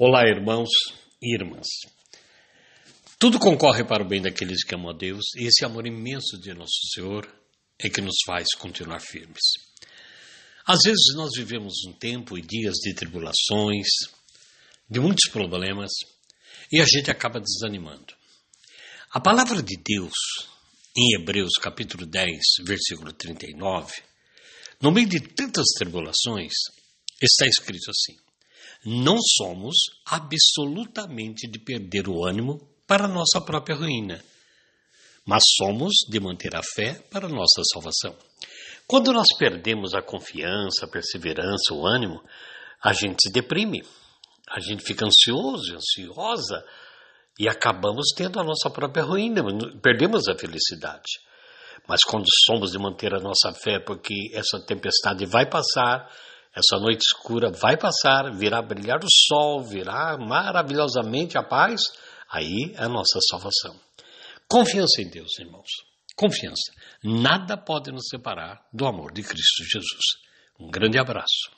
Olá, irmãos e irmãs. Tudo concorre para o bem daqueles que amam a Deus, e esse amor imenso de nosso Senhor é que nos faz continuar firmes. Às vezes nós vivemos um tempo e dias de tribulações, de muitos problemas, e a gente acaba desanimando. A palavra de Deus, em Hebreus capítulo 10, versículo 39, no meio de tantas tribulações, está escrito assim: não somos absolutamente de perder o ânimo para nossa própria ruína, mas somos de manter a fé para nossa salvação. Quando nós perdemos a confiança, a perseverança, o ânimo, a gente se deprime, a gente fica ansioso, ansiosa e acabamos tendo a nossa própria ruína, perdemos a felicidade. Mas quando somos de manter a nossa fé, porque essa tempestade vai passar, essa noite escura vai passar, virá brilhar o sol, virá maravilhosamente a paz. Aí é a nossa salvação. Confiança em Deus, irmãos. Confiança. Nada pode nos separar do amor de Cristo Jesus. Um grande abraço.